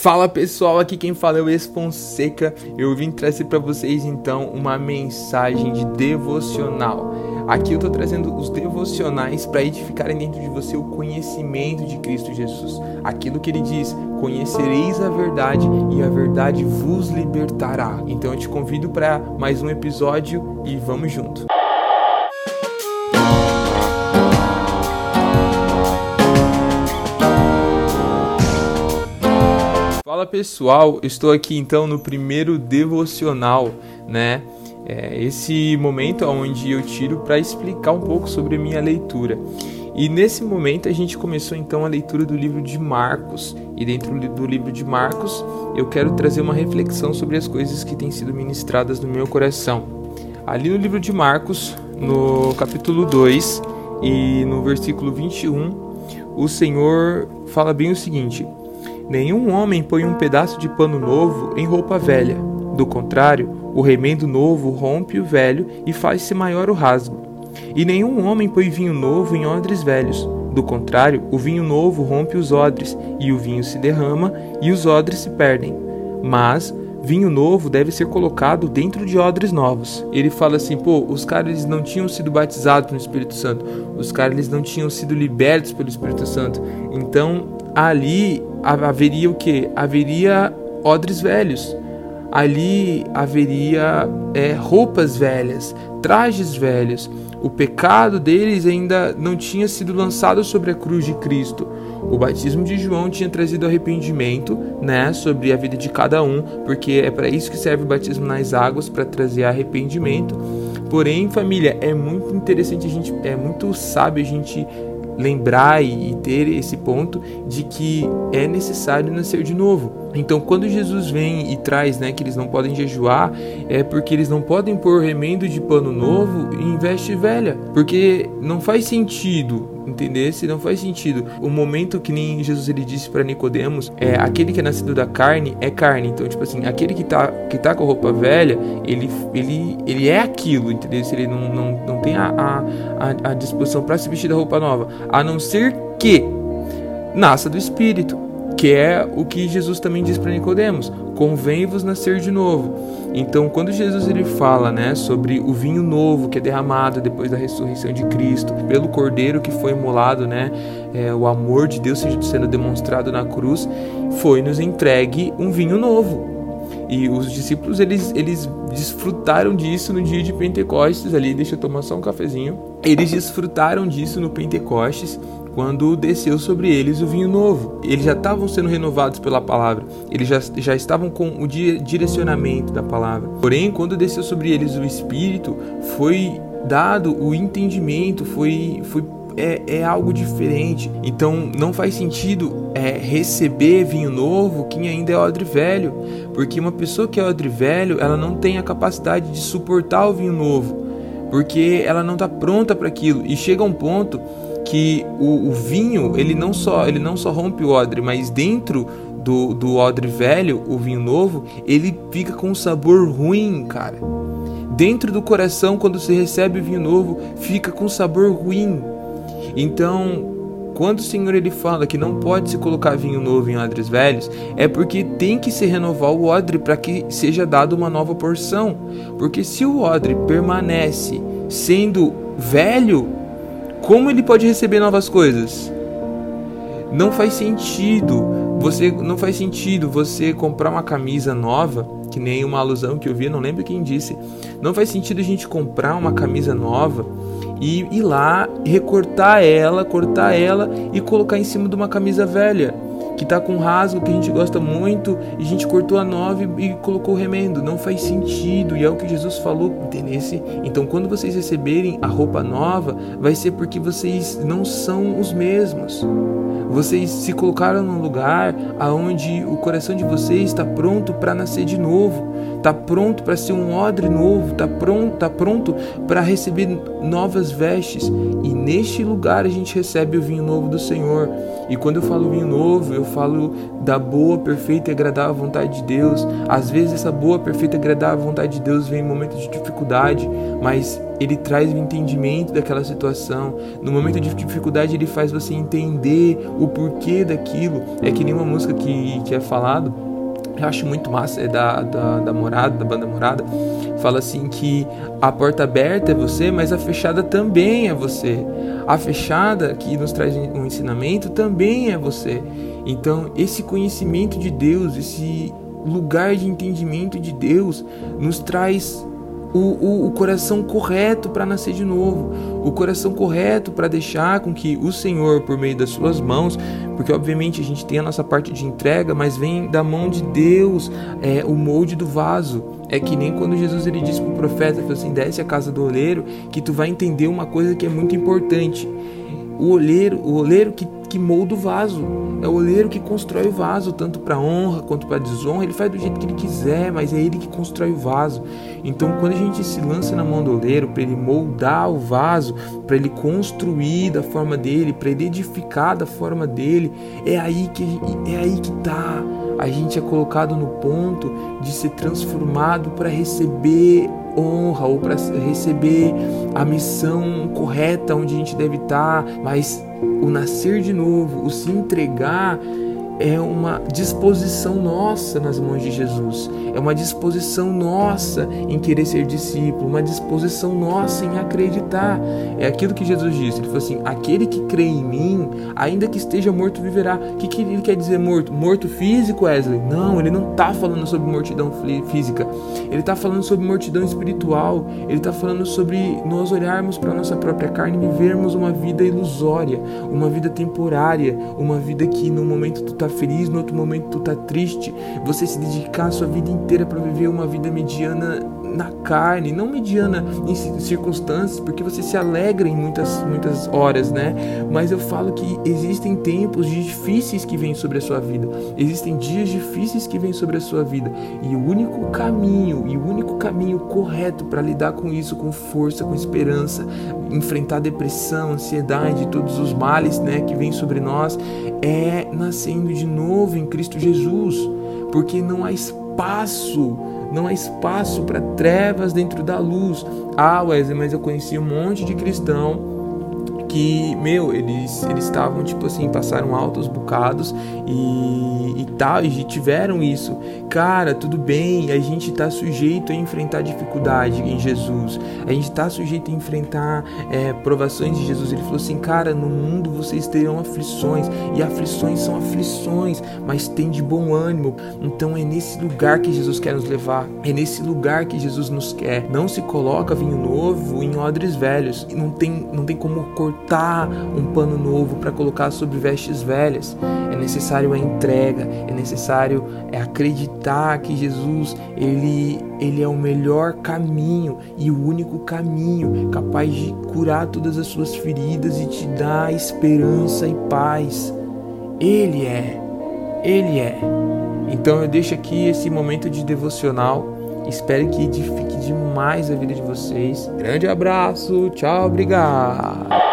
Fala pessoal, aqui quem fala é o Esfonseca. Eu vim trazer para vocês então uma mensagem de devocional. Aqui eu estou trazendo os devocionais para edificarem dentro de você o conhecimento de Cristo Jesus. Aquilo que ele diz: Conhecereis a verdade e a verdade vos libertará. Então eu te convido para mais um episódio e vamos junto. Fala pessoal, estou aqui então no primeiro devocional, né? É esse momento onde eu tiro para explicar um pouco sobre a minha leitura. E nesse momento a gente começou então a leitura do livro de Marcos. E dentro do livro de Marcos eu quero trazer uma reflexão sobre as coisas que têm sido ministradas no meu coração. Ali no livro de Marcos, no capítulo 2 e no versículo 21, o Senhor fala bem o seguinte: Nenhum homem põe um pedaço de pano novo em roupa velha. Do contrário, o remendo novo rompe o velho e faz-se maior o rasgo. E nenhum homem põe vinho novo em odres velhos. Do contrário, o vinho novo rompe os odres, e o vinho se derrama, e os odres se perdem. Mas vinho novo deve ser colocado dentro de odres novos. Ele fala assim, pô, os caras não tinham sido batizados no Espírito Santo, os caras não tinham sido libertos pelo Espírito Santo. Então, ali haveria o que? Haveria odres velhos. Ali haveria é, roupas velhas, trajes velhos. O pecado deles ainda não tinha sido lançado sobre a cruz de Cristo. O batismo de João tinha trazido arrependimento, né, sobre a vida de cada um, porque é para isso que serve o batismo nas águas, para trazer arrependimento. Porém, família, é muito interessante a gente, é muito sábio a gente lembrar e ter esse ponto de que é necessário nascer de novo. Então, quando Jesus vem e traz, né, que eles não podem jejuar, é porque eles não podem pôr remendo de pano novo em veste velha, porque não faz sentido entender se não faz sentido. O momento que nem Jesus ele disse para Nicodemos, é aquele que é nascido da carne é carne. Então, tipo assim, aquele que tá que tá com roupa velha, ele ele ele é aquilo, entendeu? Se ele não não, não tem a, a, a disposição para se vestir da roupa nova, a não ser que nasça do espírito que é o que Jesus também diz para Nicodemos: convém-vos nascer de novo. Então, quando Jesus ele fala, né, sobre o vinho novo que é derramado depois da ressurreição de Cristo, pelo Cordeiro que foi imolado, né, é, o amor de Deus sendo demonstrado na cruz, foi nos entregue um vinho novo. E os discípulos eles, eles desfrutaram disso no dia de Pentecostes ali, deixa eu tomar só um cafezinho. Eles desfrutaram disso no Pentecostes quando desceu sobre eles o vinho novo. Eles já estavam sendo renovados pela palavra, eles já, já estavam com o direcionamento da palavra. Porém, quando desceu sobre eles o Espírito, foi dado o entendimento, foi, foi é, é, algo diferente. Então não faz sentido é, receber vinho novo quem ainda é odre velho, porque uma pessoa que é odre velho, ela não tem a capacidade de suportar o vinho novo, porque ela não está pronta para aquilo. E chega um ponto que o, o, vinho ele não só ele não só rompe o odre, mas dentro do, do odre velho, o vinho novo, ele fica com um sabor ruim, cara. Dentro do coração, quando se recebe o vinho novo, fica com sabor ruim. Então, quando o Senhor ele fala que não pode se colocar vinho novo em odres velhos, é porque tem que se renovar o odre para que seja dado uma nova porção. Porque se o odre permanece sendo velho, como ele pode receber novas coisas? Não faz sentido. Você não faz sentido você comprar uma camisa nova, que nem uma alusão que eu vi, não lembro quem disse. Não faz sentido a gente comprar uma camisa nova e ir lá recortar ela, cortar ela e colocar em cima de uma camisa velha que tá com rasgo que a gente gosta muito e a gente cortou a nova e, colocou o remendo. Não faz sentido e é o que Jesus falou, entendeu? Então, quando vocês receberem a roupa nova, vai ser porque vocês não são os mesmos. Vocês se colocaram num lugar aonde o coração de vocês está pronto para nascer de novo, está pronto para ser um odre novo, está pronto, tá pronto para receber novas vestes. E neste lugar a gente recebe o vinho novo do Senhor. E quando eu falo vinho novo, eu falo da boa, perfeita e agradável vontade de Deus. Às vezes essa boa, perfeita e agradável vontade de Deus vem em momentos de dificuldade, mas ele traz o entendimento daquela situação. No momento de dificuldade, ele faz você entender o porquê daquilo. É que nem uma música que, que é falado eu acho muito massa, é da, da, da Morada, da banda Morada, fala assim que a porta aberta é você, mas a fechada também é você. A fechada que nos traz um ensinamento também é você. Então, esse conhecimento de Deus, esse lugar de entendimento de Deus, nos traz o, o, o coração correto para nascer de novo, o coração correto para deixar com que o Senhor, por meio das suas mãos, porque obviamente a gente tem a nossa parte de entrega, mas vem da mão de Deus é, o molde do vaso. É que nem quando Jesus ele disse para o profeta assim, desce a casa do oleiro, que tu vai entender uma coisa que é muito importante. O oleiro, o oleiro que que molda o vaso. É o oleiro que constrói o vaso, tanto para honra quanto para desonra. Ele faz do jeito que ele quiser, mas é ele que constrói o vaso. Então, quando a gente se lança na mão do oleiro para ele moldar o vaso, para ele construir da forma dele, para ele edificar da forma dele, é aí que é aí que tá. A gente é colocado no ponto de ser transformado para receber honra ou para receber a missão correta onde a gente deve estar, mas o nascer de novo, o se entregar é uma disposição nossa nas mãos de Jesus, é uma disposição nossa em querer ser discípulo, uma disposição nossa em acreditar. É aquilo que Jesus disse: Ele falou assim: aquele que crê em mim, ainda que esteja morto, viverá. O que, que ele quer dizer morto? Morto físico, Wesley? Não, ele não está falando sobre mortidão física, ele está falando sobre mortidão espiritual, ele está falando sobre nós olharmos para a nossa própria carne e vivermos uma vida ilusória, uma vida temporária, uma vida que no momento tu está feliz, no outro momento tu tá triste. Você se dedicar a sua vida inteira para viver uma vida mediana na carne, não mediana em circunstâncias, porque você se alegra em muitas, muitas horas, né? Mas eu falo que existem tempos difíceis que vêm sobre a sua vida, existem dias difíceis que vêm sobre a sua vida, e o único caminho, e o único caminho correto para lidar com isso com força, com esperança, enfrentar depressão, ansiedade, todos os males, né, que vêm sobre nós, é nascendo de novo em Cristo Jesus, porque não há espaço não há espaço para trevas dentro da luz. Ah, Wesley, mas eu conheci um monte de cristão que, meu, eles eles estavam tipo assim, passaram altos bocados e, e tal, e tiveram isso. Cara, tudo bem, a gente tá sujeito a enfrentar dificuldade em Jesus, a gente tá sujeito a enfrentar é, provações de Jesus. Ele falou assim, cara, no mundo vocês terão aflições, e aflições são aflições, mas tem de bom ânimo. Então é nesse lugar que Jesus quer nos levar, é nesse lugar que Jesus nos quer. Não se coloca vinho novo em odres velhos, não tem, não tem como cortar cortar um pano novo para colocar sobre vestes velhas. É necessário a entrega, é necessário é acreditar que Jesus ele, ele é o melhor caminho e o único caminho capaz de curar todas as suas feridas e te dar esperança e paz. Ele é, ele é. Então eu deixo aqui esse momento de devocional. Espero que edifique demais a vida de vocês. Grande abraço, tchau, obrigado.